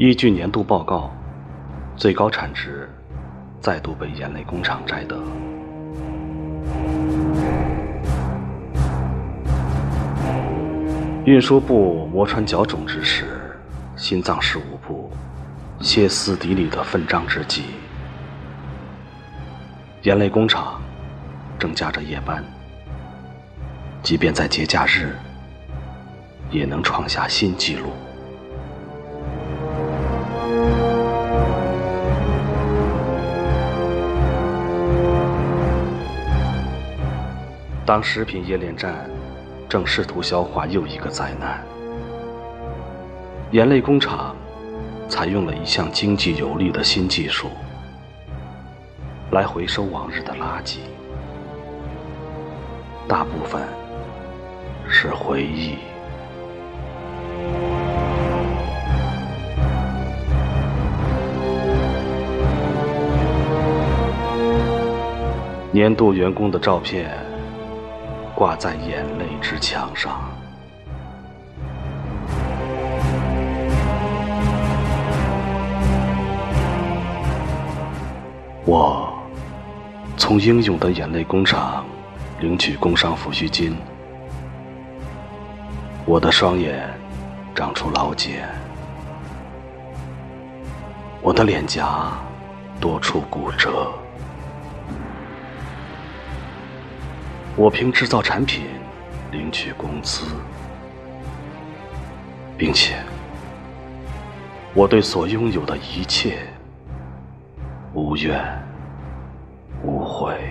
依据年度报告，最高产值再度被眼泪工厂摘得。运输部磨穿脚肿之时，心脏事务部歇斯底里的奋战之际，眼泪工厂正加着夜班，即便在节假日，也能创下新纪录。当食品冶炼站正试图消化又一个灾难，眼泪工厂采用了一项经济有利的新技术，来回收往日的垃圾，大部分是回忆。年度员工的照片。挂在眼泪之墙上，我从英勇的眼泪工厂领取工伤抚恤金，我的双眼长出老茧，我的脸颊多处骨折。我凭制造产品领取工资并且我对所拥有的一切无怨无悔。